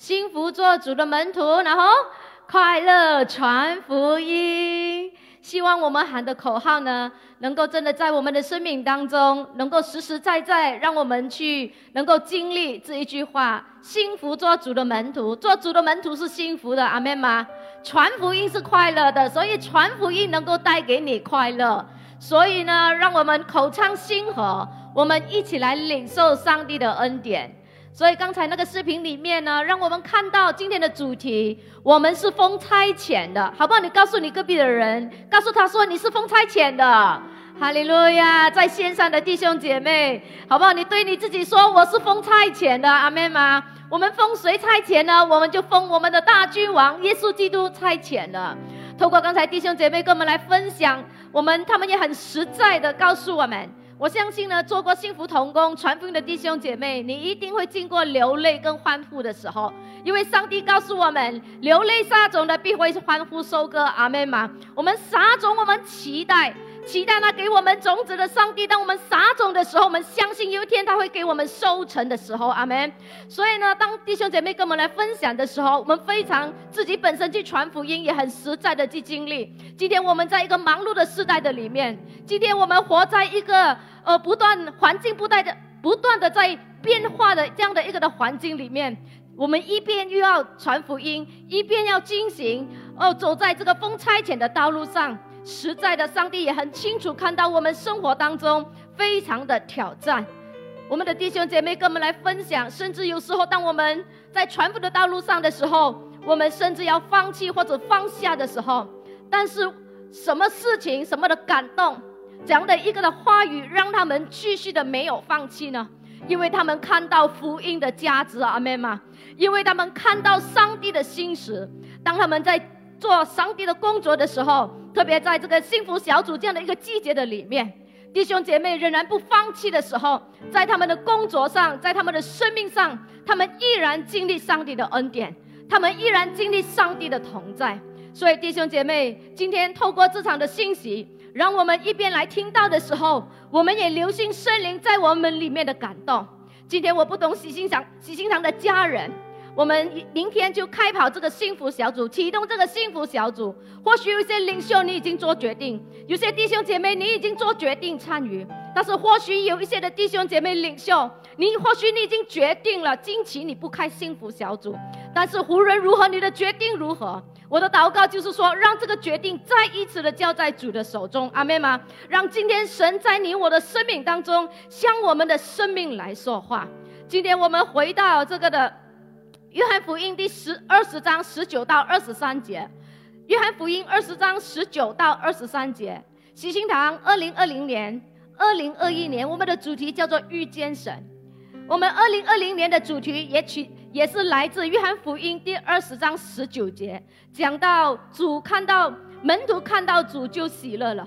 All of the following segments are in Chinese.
幸福做主的门徒，然后快乐传福音。希望我们喊的口号呢，能够真的在我们的生命当中，能够实实在在，让我们去能够经历这一句话：幸福做主的门徒，做主的门徒是幸福的，阿门吗？传福音是快乐的，所以传福音能够带给你快乐。所以呢，让我们口唱心和，我们一起来领受上帝的恩典。所以刚才那个视频里面呢，让我们看到今天的主题，我们是封差遣的，好不好？你告诉你隔壁的人，告诉他说你是封差遣的，哈利路亚！在线上的弟兄姐妹，好不好？你对你自己说，我是封差遣的，阿门吗？我们封谁差遣呢？我们就封我们的大君王耶稣基督差遣了。透过刚才弟兄姐妹跟我们来分享，我们他们也很实在的告诉我们。我相信呢，做过幸福童工传福音的弟兄姐妹，你一定会经过流泪跟欢呼的时候，因为上帝告诉我们，流泪撒种的必会欢呼收割。阿门吗？我们撒种，我们期待。期待那给我们种子的上帝，当我们撒种的时候，我们相信有一天他会给我们收成的时候，阿门。所以呢，当弟兄姐妹跟我们来分享的时候，我们非常自己本身去传福音，也很实在的去经历。今天我们在一个忙碌的时代的里面，今天我们活在一个呃不断环境不断的不断的在变化的这样的一个的环境里面，我们一边又要传福音，一边要进行哦走在这个风差遣的道路上。实在的，上帝也很清楚看到我们生活当中非常的挑战。我们的弟兄姐妹跟我们来分享，甚至有时候当我们在传福的道路上的时候，我们甚至要放弃或者放下的时候，但是什么事情、什么的感动，怎样的一个的话语，让他们继续的没有放弃呢？因为他们看到福音的价值，阿妹吗？因为他们看到上帝的心实，当他们在。做上帝的工作的时候，特别在这个幸福小组这样的一个季节的里面，弟兄姐妹仍然不放弃的时候，在他们的工作上，在他们的生命上，他们依然经历上帝的恩典，他们依然经历上帝的同在。所以，弟兄姐妹，今天透过这场的信息，让我们一边来听到的时候，我们也留心圣灵在我们里面的感动。今天我不懂喜心堂喜心堂的家人。我们明天就开跑这个幸福小组，启动这个幸福小组。或许有些领袖你已经做决定，有些弟兄姐妹你已经做决定参与，但是或许有一些的弟兄姐妹领袖，你或许你已经决定了近期你不开幸福小组。但是无论如何，你的决定如何，我的祷告就是说，让这个决定再一次的交在主的手中，阿妹吗？让今天神在你我的生命当中，向我们的生命来说话。今天我们回到这个的。约翰福音第十二十章十九到二十三节，约翰福音二十章十九到二十三节，喜心堂二零二零年、二零二一年，我们的主题叫做遇见神。我们二零二零年的主题也取也是来自约翰福音第二十章十九节，讲到主看到门徒看到主就喜乐了。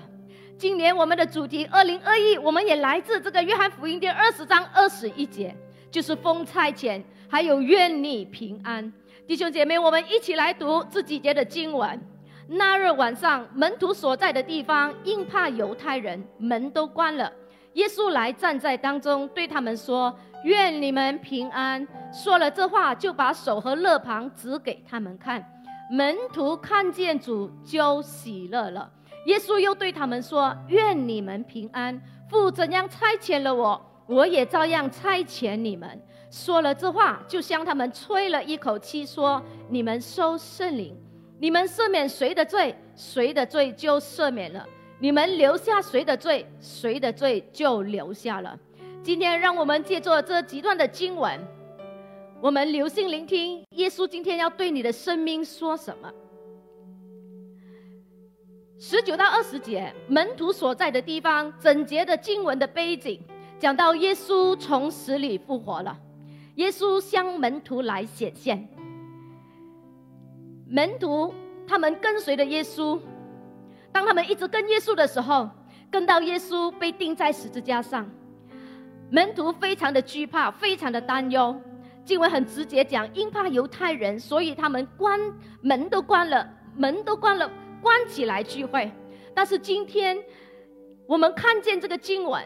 今年我们的主题二零二一，我们也来自这个约翰福音第二十章二十一节，就是封差遣。还有愿你平安，弟兄姐妹，我们一起来读这几节的经文。那日晚上，门徒所在的地方因怕犹太人，门都关了。耶稣来站在当中，对他们说：“愿你们平安。”说了这话，就把手和肋旁指给他们看。门徒看见主，就喜乐了。耶稣又对他们说：“愿你们平安。父怎样差遣了我，我也照样差遣你们。”说了这话，就向他们吹了一口气，说：“你们收圣灵，你们赦免谁的罪，谁的罪就赦免了；你们留下谁的罪，谁的罪就留下了。”今天，让我们借着这几段的经文，我们留心聆听耶稣今天要对你的生命说什么。十九到二十节，门徒所在的地方，整节的经文的背景，讲到耶稣从死里复活了。耶稣向门徒来显现，门徒他们跟随着耶稣，当他们一直跟耶稣的时候，跟到耶稣被钉在十字架上，门徒非常的惧怕，非常的担忧。经文很直接讲，因怕犹太人，所以他们关门都关了，门都关了，关起来聚会。但是今天我们看见这个经文，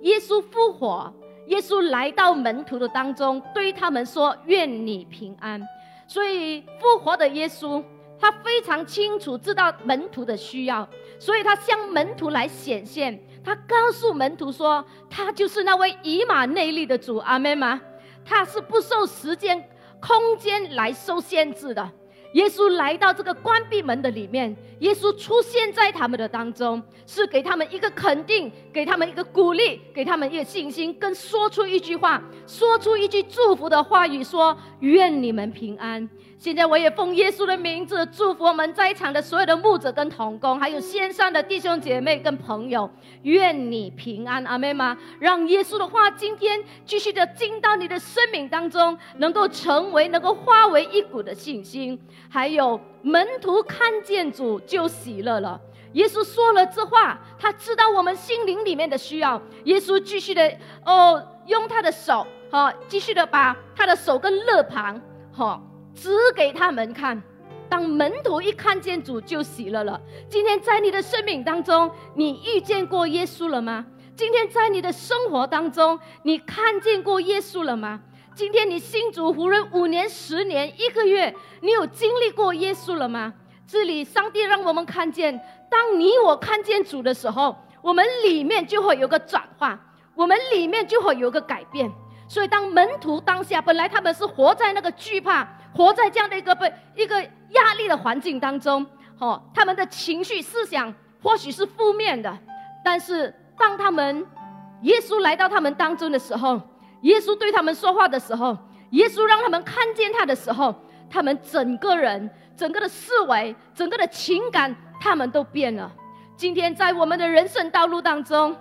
耶稣复活。耶稣来到门徒的当中，对他们说：“愿你平安。”所以复活的耶稣，他非常清楚知道门徒的需要，所以他向门徒来显现。他告诉门徒说：“他就是那位以马内利的主。”阿门吗？他是不受时间、空间来受限制的。耶稣来到这个关闭门的里面，耶稣出现在他们的当中，是给他们一个肯定，给他们一个鼓励，给他们一个信心，跟说出一句话，说出一句祝福的话语，说：“愿你们平安。”现在我也奉耶稣的名字祝福我们在场的所有的牧者跟同工，还有线上的弟兄姐妹跟朋友，愿你平安，阿妹吗？让耶稣的话今天继续的进到你的生命当中，能够成为能够化为一股的信心。还有门徒看见主就喜乐了。耶稣说了这话，他知道我们心灵里面的需要。耶稣继续的哦，用他的手，好，继续的把他的手跟肋旁，好。指给他们看，当门徒一看见主就喜乐了。今天在你的生命当中，你遇见过耶稣了吗？今天在你的生活当中，你看见过耶稣了吗？今天你信主无论五年、十年、一个月，你有经历过耶稣了吗？这里上帝让我们看见，当你我看见主的时候，我们里面就会有个转化，我们里面就会有个改变。所以，当门徒当下本来他们是活在那个惧怕。活在这样的一个被一个压力的环境当中，哦，他们的情绪思想或许是负面的，但是当他们耶稣来到他们当中的时候，耶稣对他们说话的时候，耶稣让他们看见他的时候，他们整个人、整个的思维、整个的情感，他们都变了。今天在我们的人生道路当中，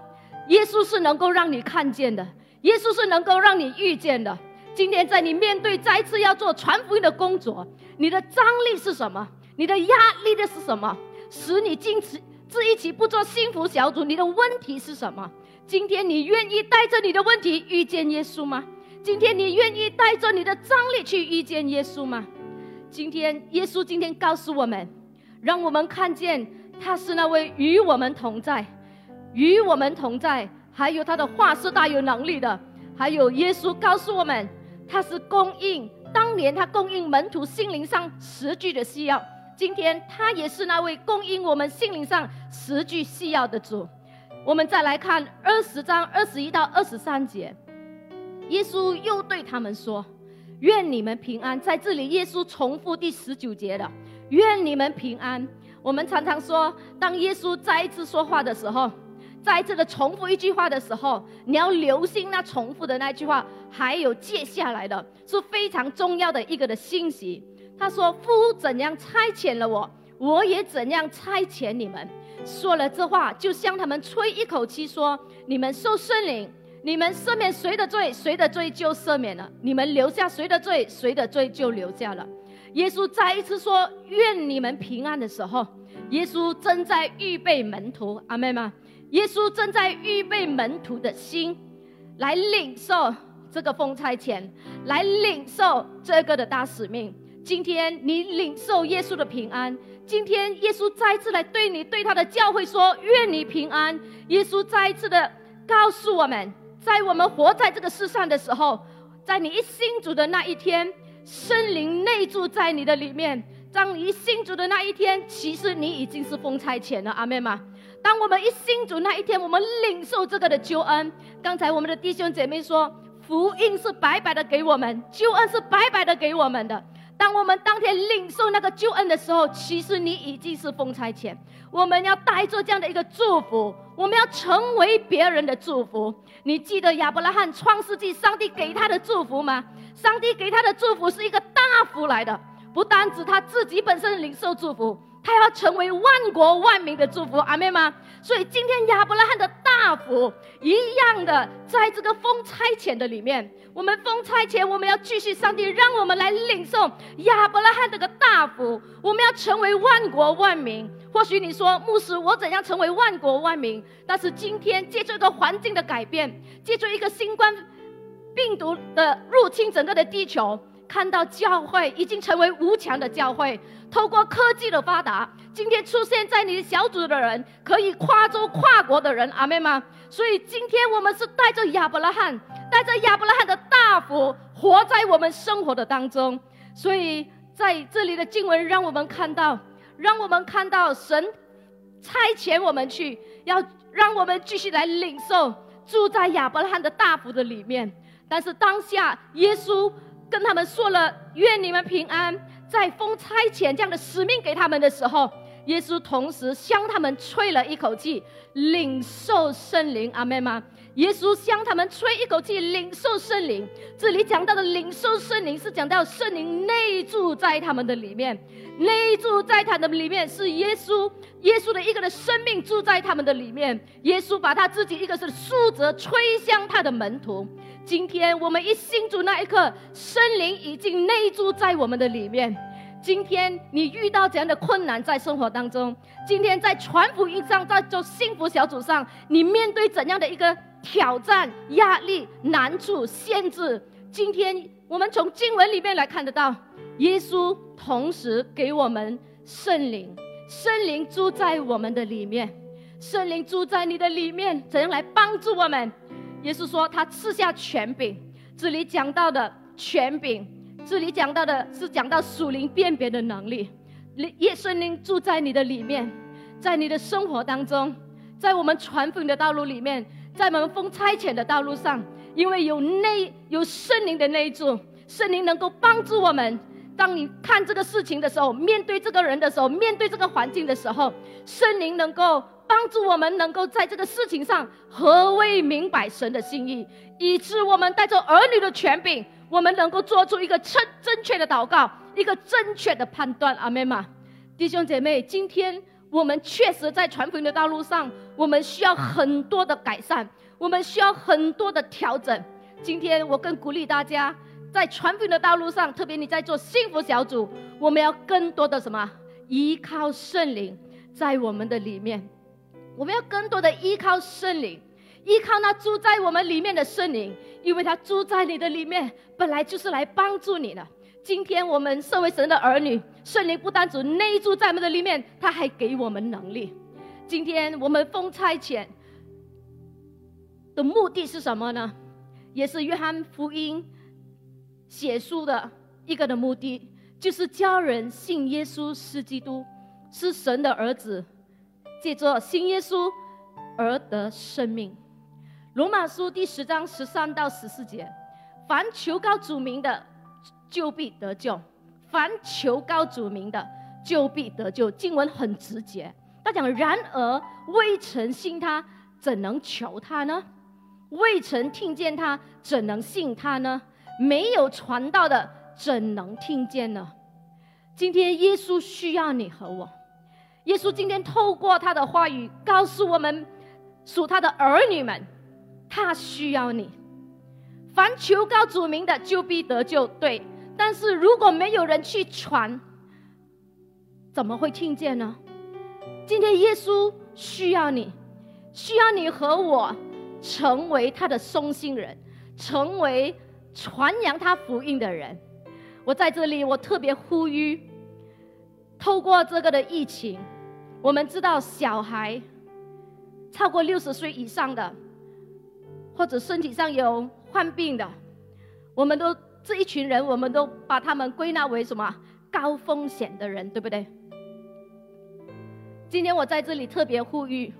耶稣是能够让你看见的，耶稣是能够让你遇见的。今天在你面对再次要做传福音的工作，你的张力是什么？你的压力的是什么？使你坚持这一起不做幸福小组，你的问题是什么？今天你愿意带着你的问题遇见耶稣吗？今天你愿意带着你的张力去遇见耶稣吗？今天耶稣今天告诉我们，让我们看见他是那位与我们同在，与我们同在，还有他的话是大有能力的，还有耶稣告诉我们。他是供应当年他供应门徒心灵上十句的需要，今天他也是那位供应我们心灵上十句需要的主。我们再来看二十章二十一到二十三节，耶稣又对他们说：“愿你们平安。”在这里，耶稣重复第十九节的“愿你们平安”。我们常常说，当耶稣再一次说话的时候。再次的重复一句话的时候，你要留心那重复的那句话，还有接下来的是非常重要的一个的信息。他说：“父怎样差遣了我，我也怎样差遣你们。”说了这话，就向他们吹一口气，说：“你们受圣灵，你们赦免谁的罪，谁的罪就赦免了；你们留下谁的罪，谁的罪就留下了。”耶稣再一次说：“愿你们平安”的时候，耶稣正在预备门徒。阿妹吗？耶稣正在预备门徒的心，来领受这个封差遣，来领受这个的大使命。今天你领受耶稣的平安。今天耶稣再次来对你、对他的教会说：“愿你平安。”耶稣再一次的告诉我们，在我们活在这个世上的时候，在你一信主的那一天，圣灵内住在你的里面。当你一信主的那一天，其实你已经是封差遣了。阿妹吗？当我们一信主那一天，我们领受这个的救恩。刚才我们的弟兄姐妹说，福音是白白的给我们，救恩是白白的给我们的。当我们当天领受那个救恩的时候，其实你已经是封差遣。我们要带着这样的一个祝福，我们要成为别人的祝福。你记得亚伯拉罕创世纪上帝给他的祝福吗？上帝给他的祝福是一个大福来的，不单指他自己本身领受祝福。他要成为万国万民的祝福，阿妹吗？所以今天亚伯拉罕的大福一样的，在这个封差遣的里面，我们封差遣，我们要继续上帝让我们来领受亚伯拉罕这个大福，我们要成为万国万民。或许你说牧师，我怎样成为万国万民？但是今天借助一个环境的改变，借助一个新冠病毒的入侵整个的地球。看到教会已经成为无墙的教会。透过科技的发达，今天出现在你的小组的人，可以跨州跨国的人，阿妹吗？所以今天我们是带着亚伯拉罕，带着亚伯拉罕的大福，活在我们生活的当中。所以在这里的经文让我们看到，让我们看到神差遣我们去，要让我们继续来领受住在亚伯拉罕的大福的里面。但是当下，耶稣跟他们说了：“愿你们平安。”在封差遣这样的使命给他们的时候，耶稣同时向他们吹了一口气，领受圣灵。阿门吗？耶稣向他们吹一口气，领受圣灵。这里讲到的领受圣灵，是讲到圣灵内住在他们的里面，内住在他的里面是耶稣，耶稣的一个的生命住在他们的里面。耶稣把他自己一个是负责吹向他的门徒。今天我们一信主那一刻，圣灵已经内住在我们的里面。今天你遇到怎样的困难在生活当中？今天在传福音上，在做幸福小组上，你面对怎样的一个挑战、压力、难处、限制？今天我们从经文里面来看得到，耶稣同时给我们圣灵，圣灵住在我们的里面，圣灵住在你的里面，怎样来帮助我们？耶稣说：“他赐下权柄。”这里讲到的权柄，这里讲到的是讲到属灵辨别的能力。耶圣灵住在你的里面，在你的生活当中，在我们传福音的道路里面，在我们奉差遣的道路上，因为有内有圣灵的内住，圣灵能够帮助我们。当你看这个事情的时候，面对这个人的时候，面对这个环境的时候，圣灵能够。帮助我们能够在这个事情上何为明白神的心意，以致我们带着儿女的权柄，我们能够做出一个正正确的祷告，一个正确的判断。阿门吗？弟兄姐妹，今天我们确实在传福音的道路上，我们需要很多的改善，我们需要很多的调整。今天我更鼓励大家，在传福音的道路上，特别你在做幸福小组，我们要更多的什么？依靠圣灵在我们的里面。我们要更多的依靠圣灵，依靠那住在我们里面的圣灵，因为他住在你的里面，本来就是来帮助你的。今天我们身为神的儿女，圣灵不单只内住在我们的里面，他还给我们能力。今天我们奉差遣的目的是什么呢？也是约翰福音写书的一个的目的，就是教人信耶稣是基督，是神的儿子。借着信耶稣而得生命。罗马书第十章十三到十四节：凡求告主名的，就必得救；凡求告主名的，就必得救。经文很直接，他讲：然而未曾信他，怎能求他呢？未曾听见他，怎能信他呢？没有传道的，怎能听见呢？今天耶稣需要你和我。耶稣今天透过他的话语告诉我们，属他的儿女们，他需要你。凡求告主名的，就必得救。对，但是如果没有人去传，怎么会听见呢？今天耶稣需要你，需要你和我成为他的松心人，成为传扬他福音的人。我在这里，我特别呼吁，透过这个的疫情。我们知道，小孩超过六十岁以上的，或者身体上有患病的，我们都这一群人，我们都把他们归纳为什么高风险的人，对不对？今天我在这里特别呼吁，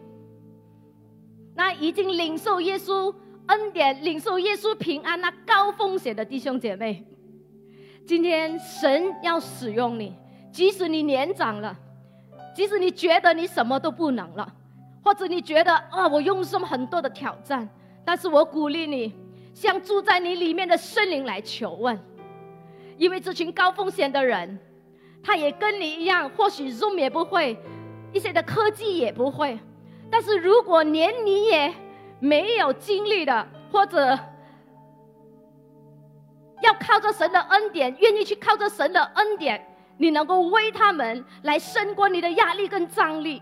那已经领受耶稣恩典、领受耶稣平安那高风险的弟兄姐妹，今天神要使用你，即使你年长了。即使你觉得你什么都不能了，或者你觉得啊，我用什么很多的挑战，但是我鼓励你，向住在你里面的圣灵来求问，因为这群高风险的人，他也跟你一样，或许 Zoom 也不会，一些的科技也不会，但是如果连你也没有经历的，或者要靠着神的恩典，愿意去靠着神的恩典。你能够为他们来胜过你的压力跟张力，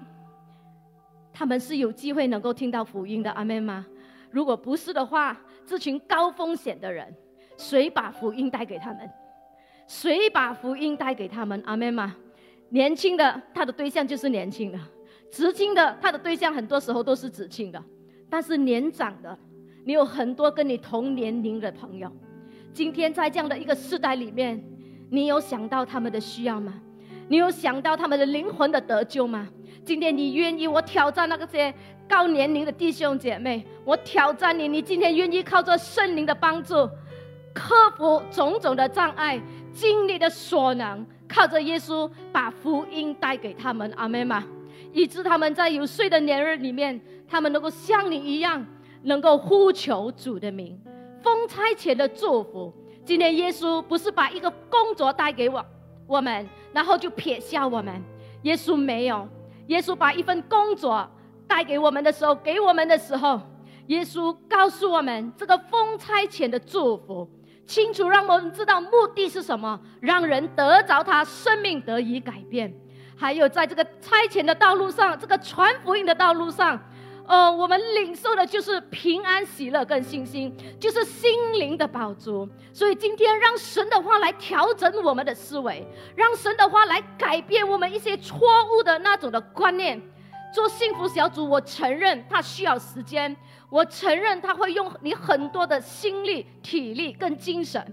他们是有机会能够听到福音的，阿妹吗？如果不是的话，这群高风险的人，谁把福音带给他们？谁把福音带给他们？阿门吗？年轻的，他的对象就是年轻的；知青的，他的对象很多时候都是知青的。但是年长的，你有很多跟你同年龄的朋友。今天在这样的一个时代里面，你有想到他们的需要吗？你有想到他们的灵魂的得救吗？今天你愿意我挑战那个些高年龄的弟兄姐妹，我挑战你，你今天愿意靠着圣灵的帮助，克服种种的障碍，尽你的所能，靠着耶稣把福音带给他们，阿门吗？以致他们在有岁的年日里面，他们能够像你一样，能够呼求主的名。封差前的祝福，今天耶稣不是把一个工作带给我我们，然后就撇下我们。耶稣没有，耶稣把一份工作带给我们的时候，给我们的时候，耶稣告诉我们这个封差遣的祝福，清楚让我们知道目的是什么，让人得着他生命得以改变。还有在这个差遣的道路上，这个传福音的道路上。哦，我们领受的就是平安、喜乐跟信心，就是心灵的宝足。所以今天让神的话来调整我们的思维，让神的话来改变我们一些错误的那种的观念。做幸福小组，我承认它需要时间，我承认它会用你很多的心力、体力跟精神，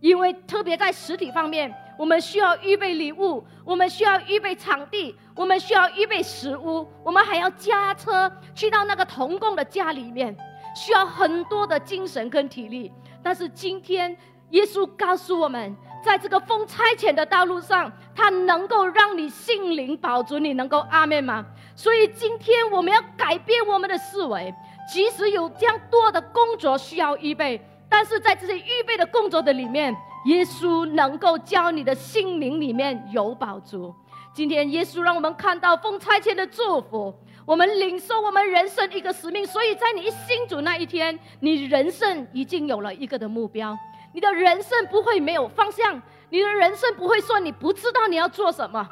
因为特别在实体方面。我们需要预备礼物，我们需要预备场地，我们需要预备食物，我们还要驾车去到那个童工的家里面，需要很多的精神跟体力。但是今天，耶稣告诉我们，在这个风差遣的道路上，他能够让你心灵保足，你能够阿门吗？所以今天我们要改变我们的思维，即使有这样多的工作需要预备，但是在这些预备的工作的里面。耶稣能够教你的心灵里面有宝足。今天耶稣让我们看到奉差遣的祝福，我们领受我们人生一个使命。所以在你一信主那一天，你人生已经有了一个的目标，你的人生不会没有方向，你的人生不会说你不知道你要做什么。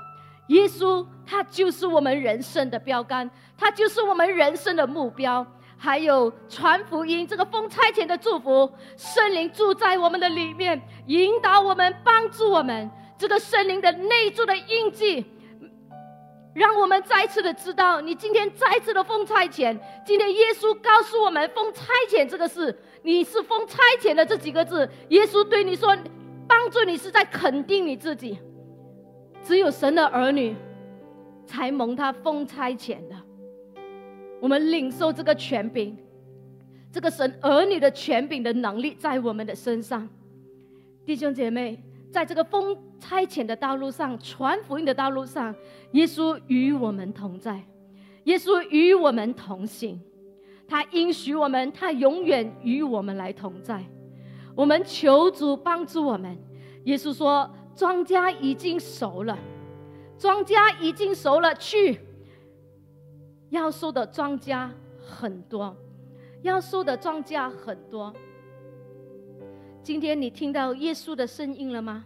耶稣他就是我们人生的标杆，他就是我们人生的目标。还有传福音，这个封差遣的祝福，圣灵住在我们的里面，引导我们，帮助我们。这个圣灵的内住的印记，让我们再次的知道，你今天再次的封差遣。今天耶稣告诉我们，封差遣这个事，你是封差遣的这几个字，耶稣对你说，帮助你是在肯定你自己。只有神的儿女，才蒙他封差遣的。我们领受这个权柄，这个神儿女的权柄的能力在我们的身上，弟兄姐妹，在这个封差遣的道路上，传福音的道路上，耶稣与我们同在，耶稣与我们同行，他应许我们，他永远与我们来同在。我们求主帮助我们。耶稣说：“庄稼已经熟了，庄稼已经熟了，去。”要收的庄稼很多，要收的庄稼很多。今天你听到耶稣的声音了吗？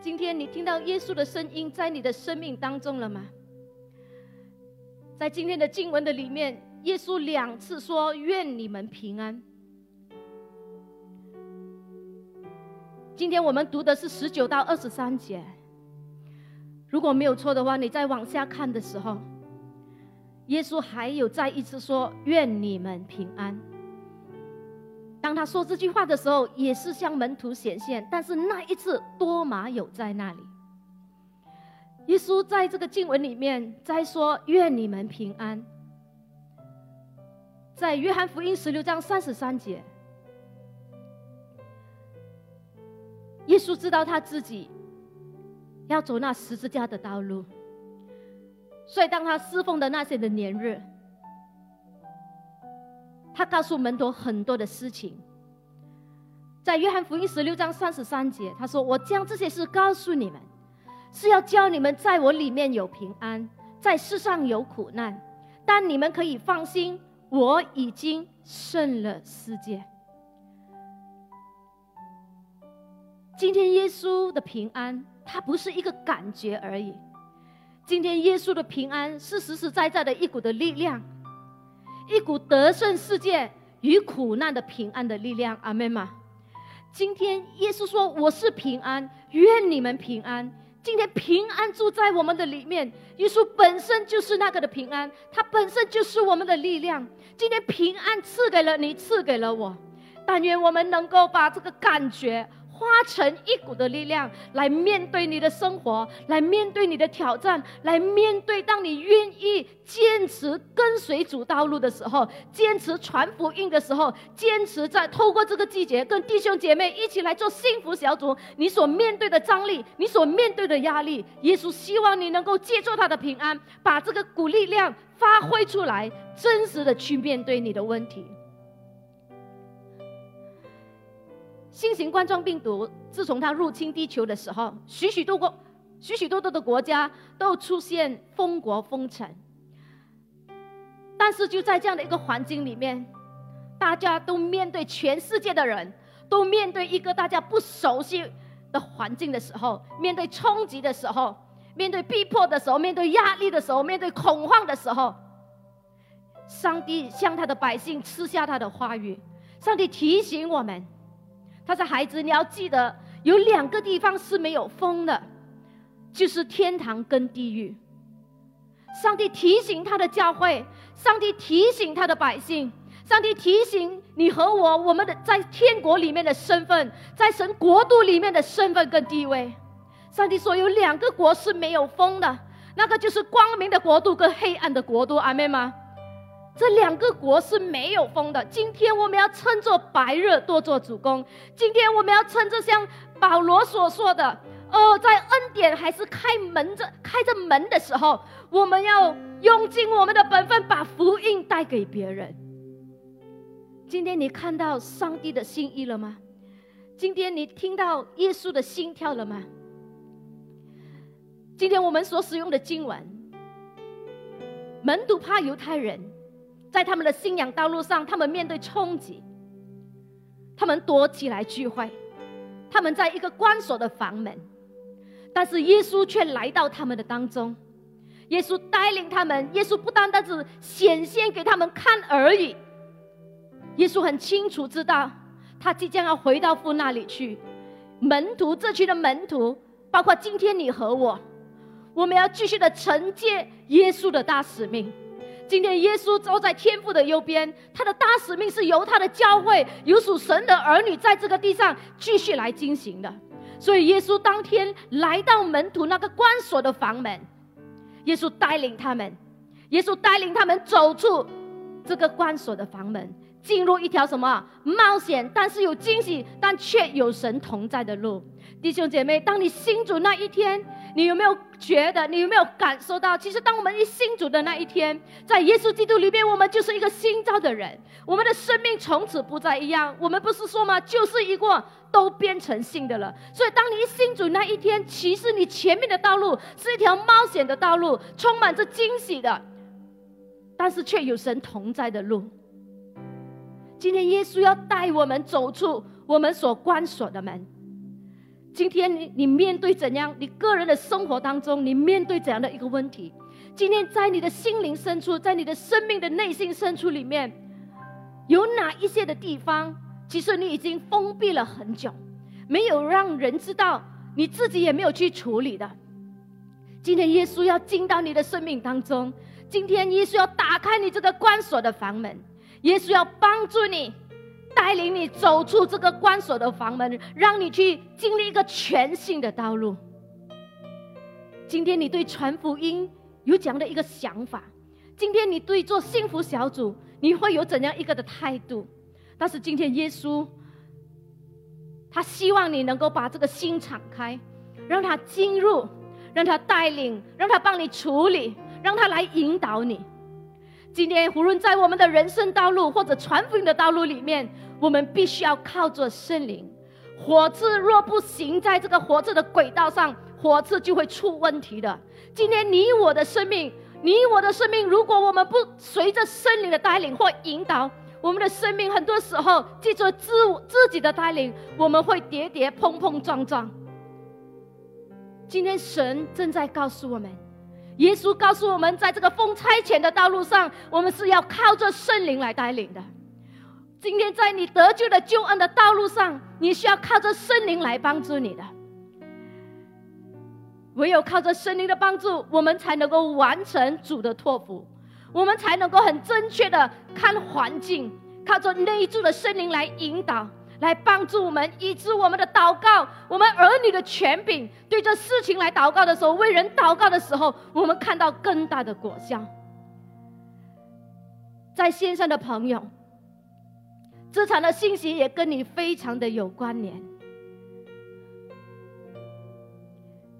今天你听到耶稣的声音在你的生命当中了吗？在今天的经文的里面，耶稣两次说：“愿你们平安。”今天我们读的是十九到二十三节。如果没有错的话，你再往下看的时候。耶稣还有再一次说：“愿你们平安。”当他说这句话的时候，也是向门徒显现，但是那一次多马有在那里。耶稣在这个经文里面在说：“愿你们平安。”在约翰福音十六章三十三节，耶稣知道他自己要走那十字架的道路。所以，当他侍奉的那些的年日，他告诉门徒很多的事情。在约翰福音十六章三十三节，他说：“我将这些事告诉你们，是要教你们在我里面有平安，在世上有苦难，但你们可以放心，我已经胜了世界。”今天耶稣的平安，它不是一个感觉而已。今天耶稣的平安是实实在在的一股的力量，一股得胜世界与苦难的平安的力量。阿门吗？今天耶稣说：“我是平安，愿你们平安。”今天平安住在我们的里面，耶稣本身就是那个的平安，他本身就是我们的力量。今天平安赐给了你，赐给了我，但愿我们能够把这个感觉。化成一股的力量来面对你的生活，来面对你的挑战，来面对当你愿意坚持跟随主道路的时候，坚持传福音的时候，坚持在透过这个季节跟弟兄姐妹一起来做幸福小组，你所面对的张力，你所面对的压力，耶稣希望你能够借助他的平安，把这个股力量发挥出来，真实的去面对你的问题。新型冠状病毒自从它入侵地球的时候，许许多多、许许多多的国家都出现封国封城。但是就在这样的一个环境里面，大家都面对全世界的人，都面对一个大家不熟悉的环境的时候，面对冲击的时候，面对逼迫的时候，面对压力的时候，面对恐慌的时候，上帝向他的百姓赐下他的话语，上帝提醒我们。他说：“孩子，你要记得，有两个地方是没有风的，就是天堂跟地狱。上帝提醒他的教会，上帝提醒他的百姓，上帝提醒你和我，我们的在天国里面的身份，在神国度里面的身份跟地位。上帝说，有两个国是没有风的，那个就是光明的国度跟黑暗的国度。阿妹吗？”这两个国是没有风的。今天我们要趁着白热多做主公。今天我们要趁着像保罗所说的，哦，在恩典还是开门着开着门的时候，我们要用尽我们的本分，把福音带给别人。今天你看到上帝的心意了吗？今天你听到耶稣的心跳了吗？今天我们所使用的经文，门徒怕犹太人。在他们的信仰道路上，他们面对冲击，他们躲起来聚会，他们在一个关锁的房门，但是耶稣却来到他们的当中，耶稣带领他们，耶稣不单单只显现给他们看而已，耶稣很清楚知道，他即将要回到父那里去，门徒这群的门徒，包括今天你和我，我们要继续的承接耶稣的大使命。今天耶稣坐在天父的右边，他的大使命是由他的教会、有属神的儿女在这个地上继续来进行的。所以耶稣当天来到门徒那个关锁的房门，耶稣带领他们，耶稣带领他们走出这个关锁的房门，进入一条什么冒险，但是有惊喜，但却有神同在的路。弟兄姐妹，当你信主那一天。你有没有觉得？你有没有感受到？其实，当我们一信主的那一天，在耶稣基督里面，我们就是一个新造的人，我们的生命从此不再一样。我们不是说吗？就是一过，都变成新的了。所以，当你一信主那一天，其实你前面的道路是一条冒险的道路，充满着惊喜的，但是却有神同在的路。今天，耶稣要带我们走出我们所关锁的门。今天你你面对怎样？你个人的生活当中，你面对怎样的一个问题？今天在你的心灵深处，在你的生命的内心深处里面，有哪一些的地方，其实你已经封闭了很久，没有让人知道，你自己也没有去处理的。今天耶稣要进到你的生命当中，今天耶稣要打开你这个关锁的房门，耶稣要帮助你。带领你走出这个关锁的房门，让你去经历一个全新的道路。今天你对传福音有怎样的一个想法？今天你对做幸福小组你会有怎样一个的态度？但是今天耶稣，他希望你能够把这个心敞开，让他进入，让他带领，让他帮你处理，让他来引导你。今天无论在我们的人生道路或者传福音的道路里面。我们必须要靠着圣灵，火车若不行在这个火车的轨道上，火车就会出问题的。今天你我的生命，你我的生命，如果我们不随着圣灵的带领或引导，我们的生命很多时候记住自自己的带领，我们会跌跌碰碰撞撞。今天神正在告诉我们，耶稣告诉我们，在这个奉差遣的道路上，我们是要靠着圣灵来带领的。今天在你得救的救恩的道路上，你需要靠着圣灵来帮助你的。唯有靠着圣灵的帮助，我们才能够完成主的托付，我们才能够很正确的看环境，靠着内住的圣灵来引导，来帮助我们，以致我们的祷告，我们儿女的权柄，对这事情来祷告的时候，为人祷告的时候，我们看到更大的果效。在线上的朋友，这场的信息也跟你非常的有关联。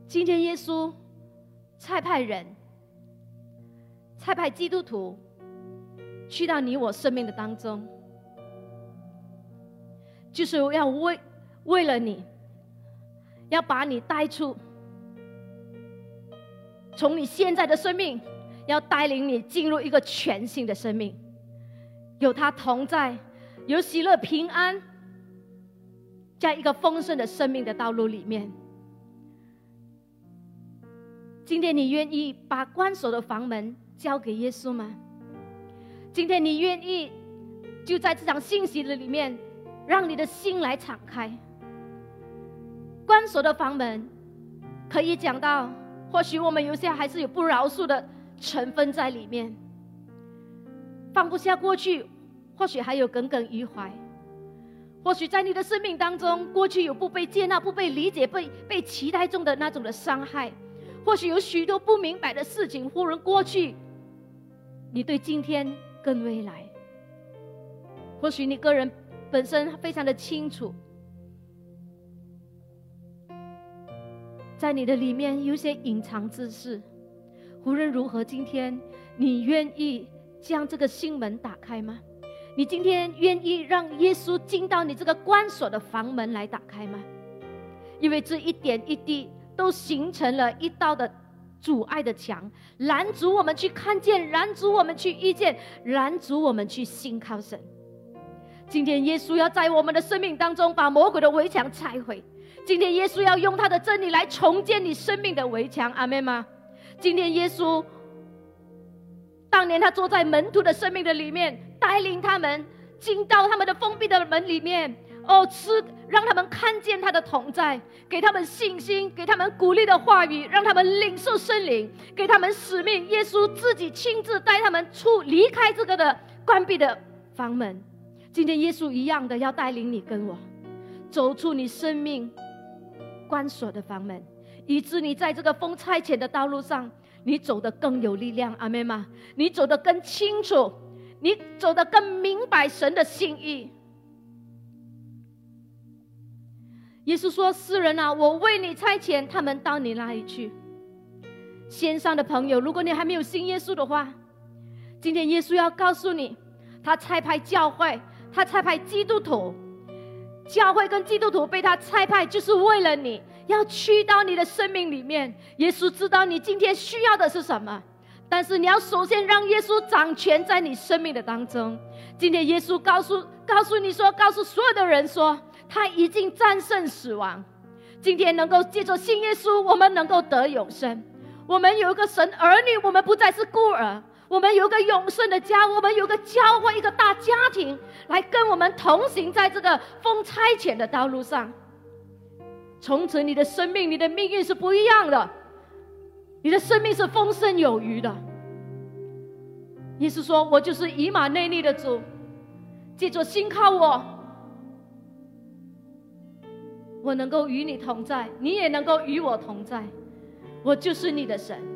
今天耶稣差派人，差派基督徒去到你我生命的当中，就是要为为了你，要把你带出，从你现在的生命，要带领你进入一个全新的生命，有他同在，有喜乐平安，在一个丰盛的生命的道路里面。今天你愿意把关锁的房门交给耶稣吗？今天你愿意就在这场信息的里面，让你的心来敞开。关锁的房门可以讲到，或许我们有些还是有不饶恕的成分在里面，放不下过去，或许还有耿耿于怀，或许在你的生命当中，过去有不被接纳、不被理解、被被期待中的那种的伤害。或许有许多不明白的事情，忽然过去，你对今天跟未来，或许你个人本身非常的清楚，在你的里面有些隐藏之事。无论如何，今天你愿意将这个心门打开吗？你今天愿意让耶稣进到你这个关锁的房门来打开吗？因为这一点一滴。都形成了一道的阻碍的墙，拦阻我们去看见，拦阻我们去遇见，拦阻我们去信靠神。今天耶稣要在我们的生命当中把魔鬼的围墙拆毁。今天耶稣要用他的真理来重建你生命的围墙，阿门吗？今天耶稣当年他坐在门徒的生命的里面，带领他们进到他们的封闭的门里面。哦，吃让他们看见他的同在，给他们信心，给他们鼓励的话语，让他们领受圣灵，给他们使命。耶稣自己亲自带他们出离开这个的关闭的房门。今天耶稣一样的要带领你跟我，走出你生命关锁的房门，以致你在这个风差遣的道路上，你走得更有力量。阿妹吗？你走得更清楚，你走得更明白神的心意。耶稣说：“世人啊，我为你差遣他们到你那里去。”线上的朋友，如果你还没有信耶稣的话，今天耶稣要告诉你，他差派教会，他差派基督徒，教会跟基督徒被他差派，就是为了你要去到你的生命里面。耶稣知道你今天需要的是什么，但是你要首先让耶稣掌权在你生命的当中。今天耶稣告诉告诉你说，告诉所有的人说。他已经战胜死亡，今天能够借着信耶稣，我们能够得永生。我们有一个神儿女，我们不再是孤儿，我们有个永顺的家，我们有个教会，一个大家庭，来跟我们同行在这个风差遣的道路上。从此，你的生命、你的命运是不一样的，你的生命是丰盛有余的。耶稣说：“我就是以马内利的主，记住信靠我。”我能够与你同在，你也能够与我同在，我就是你的神。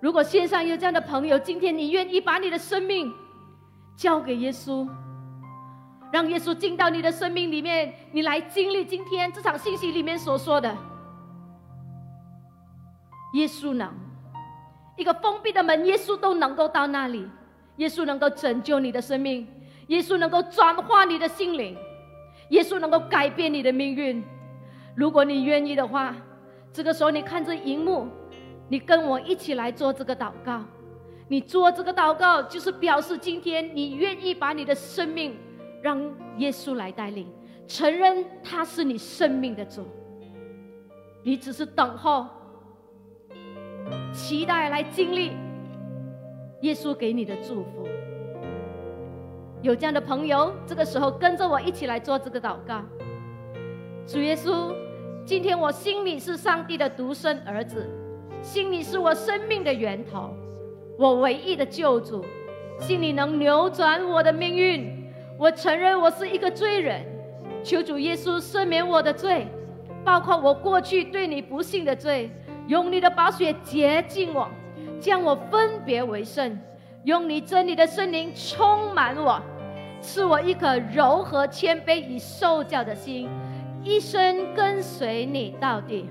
如果线上有这样的朋友，今天你愿意把你的生命交给耶稣，让耶稣进到你的生命里面，你来经历今天这场信息里面所说的，耶稣能一个封闭的门，耶稣都能够到那里，耶稣能够拯救你的生命，耶稣能够转化你的心灵。耶稣能够改变你的命运，如果你愿意的话，这个时候你看着荧幕，你跟我一起来做这个祷告。你做这个祷告，就是表示今天你愿意把你的生命让耶稣来带领，承认他是你生命的主。你只是等候，期待来经历耶稣给你的祝福。有这样的朋友，这个时候跟着我一起来做这个祷告。主耶稣，今天我心里是上帝的独生儿子，心你是我生命的源头，我唯一的救主，心里能扭转我的命运。我承认我是一个罪人，求主耶稣赦免我的罪，包括我过去对你不信的罪，用你的宝血洁净我，将我分别为圣。用你真理的圣灵充满我，赐我一颗柔和谦卑与受教的心，一生跟随你到底。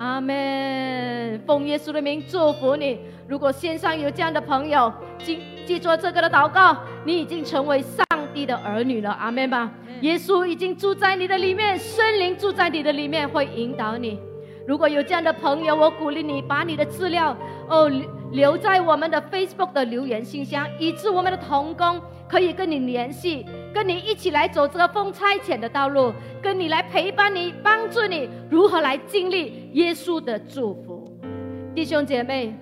阿门。奉耶稣的名祝福你。如果线上有这样的朋友，记记住这个的祷告，你已经成为上帝的儿女了。阿门吧。耶稣已经住在你的里面，圣灵住在你的里面，会引导你。如果有这样的朋友，我鼓励你把你的资料哦。留在我们的 Facebook 的留言信箱，以致我们的童工可以跟你联系，跟你一起来走这个风差遣的道路，跟你来陪伴你，帮助你如何来经历耶稣的祝福。弟兄姐妹，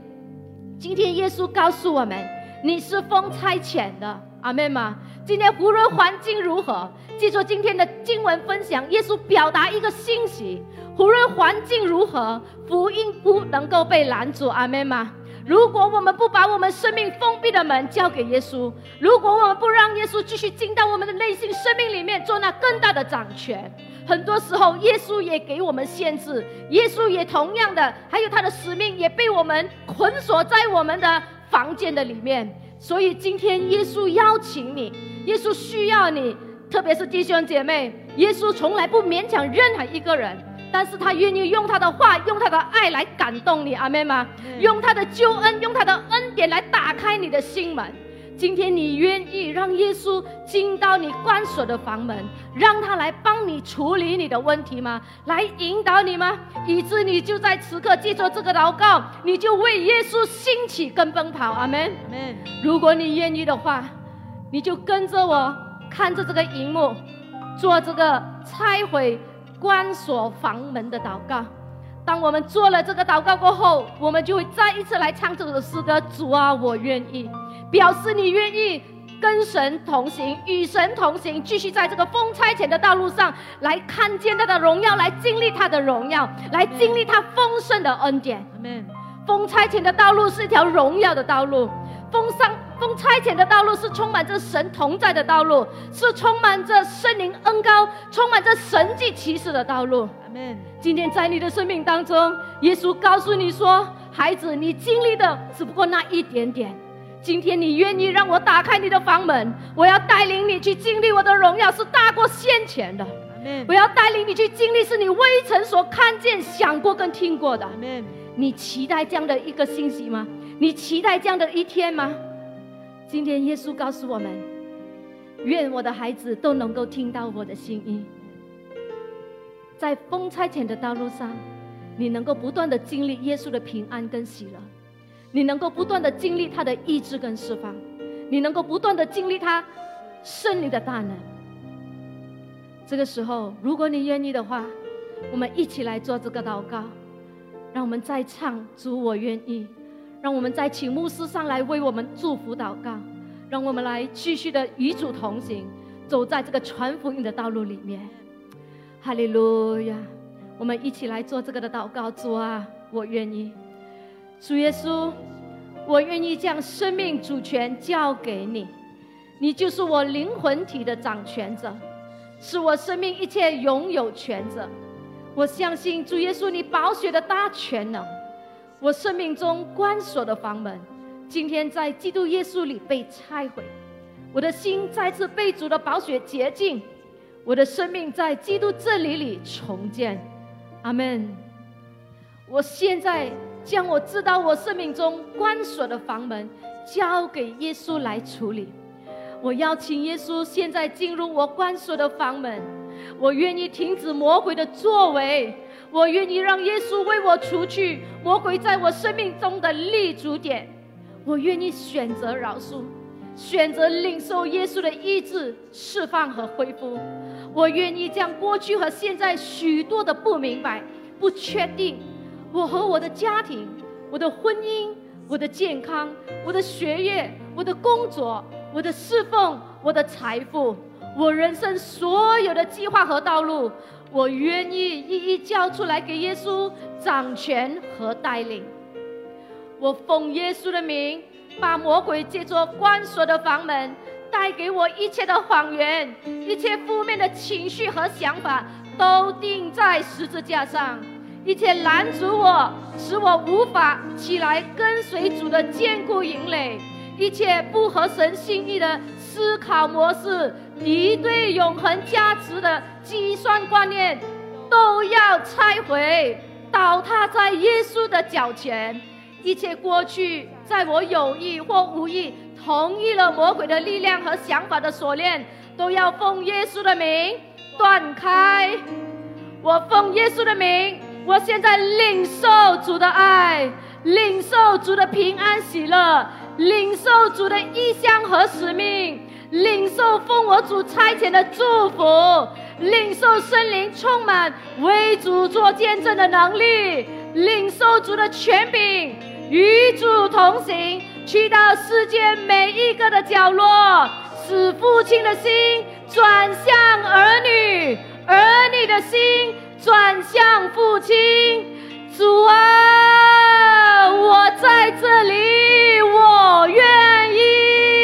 今天耶稣告诉我们，你是风差遣的，阿妹吗？今天无论环境如何，记住今天的经文分享，耶稣表达一个信息：无论环境如何，福音不能够被拦阻，阿妹吗？如果我们不把我们生命封闭的门交给耶稣，如果我们不让耶稣继续进到我们的内心生命里面做那更大的掌权，很多时候耶稣也给我们限制，耶稣也同样的，还有他的使命也被我们捆锁在我们的房间的里面。所以今天耶稣邀请你，耶稣需要你，特别是弟兄姐妹，耶稣从来不勉强任何一个人。但是他愿意用他的话，用他的爱来感动你，阿妹吗？用他的救恩，用他的恩典来打开你的心门。今天你愿意让耶稣进到你关锁的房门，让他来帮你处理你的问题吗？来引导你吗？以致你就在此刻记住这个祷告，你就为耶稣兴起跟奔跑，阿门。如果你愿意的话，你就跟着我看着这个荧幕，做这个拆毁。关锁房门的祷告。当我们做了这个祷告过后，我们就会再一次来唱这首诗歌：主啊，我愿意，表示你愿意跟神同行，与神同行，继续在这个风差遣的道路上来看见他的荣耀，来经历他的荣耀，来经历他丰盛的恩典。风差遣的道路是一条荣耀的道路。封上封差遣的道路是充满着神同在的道路，是充满着圣灵恩高、充满着神迹奇事的道路。今天在你的生命当中，耶稣告诉你说：“孩子，你经历的只不过那一点点。今天你愿意让我打开你的房门，我要带领你去经历我的荣耀，是大过先前的。我要带领你去经历是你未曾所看见、想过跟听过的。你期待这样的一个信息吗？”你期待这样的一天吗？今天耶稣告诉我们：愿我的孩子都能够听到我的心意，在风差遣的道路上，你能够不断的经历耶稣的平安跟喜乐，你能够不断的经历他的意志跟释放，你能够不断的经历他胜利的大能。这个时候，如果你愿意的话，我们一起来做这个祷告，让我们再唱主，我愿意。让我们再请牧师上来为我们祝福祷告，让我们来继续的与主同行，走在这个传福音的道路里面。哈利路亚！我们一起来做这个的祷告。主啊，我愿意。主耶稣，我愿意将生命主权交给你，你就是我灵魂体的掌权者，是我生命一切拥有权者。我相信主耶稣，你宝血的大全能。我生命中关锁的房门，今天在基督耶稣里被拆毁；我的心再次被主的宝血洁净；我的生命在基督真理里重建。阿门。我现在将我知道我生命中关锁的房门交给耶稣来处理。我邀请耶稣现在进入我关锁的房门，我愿意停止魔鬼的作为。我愿意让耶稣为我除去魔鬼在我生命中的立足点。我愿意选择饶恕，选择领受耶稣的医治、释放和恢复。我愿意将过去和现在许多的不明白、不确定，我和我的家庭、我的婚姻、我的健康、我的学业、我的工作、我的侍奉、我的财富，我人生所有的计划和道路，我愿意一一交出来给耶稣掌权和带领。我奉耶稣的名，把魔鬼借作关锁的房门，带给我一切的谎言，一切负面的情绪和想法，都钉在十字架上。一切拦阻我，使我无法起来跟随主的坚固营垒；一切不合神心意的思考模式、一对永恒价值的计算观念，都要拆毁，倒塌在耶稣的脚前。一切过去在我有意或无意同意了魔鬼的力量和想法的锁链，都要奉耶稣的名断开。我奉耶稣的名。我现在领受主的爱，领受主的平安喜乐，领受主的意向和使命，领受奉我主差遣的祝福，领受森林充满为主做见证的能力，领受主的权柄，与主同行，去到世界每一个的角落，使父亲的心转向儿女，儿女的心转向父亲。主啊，我在这里，我愿意。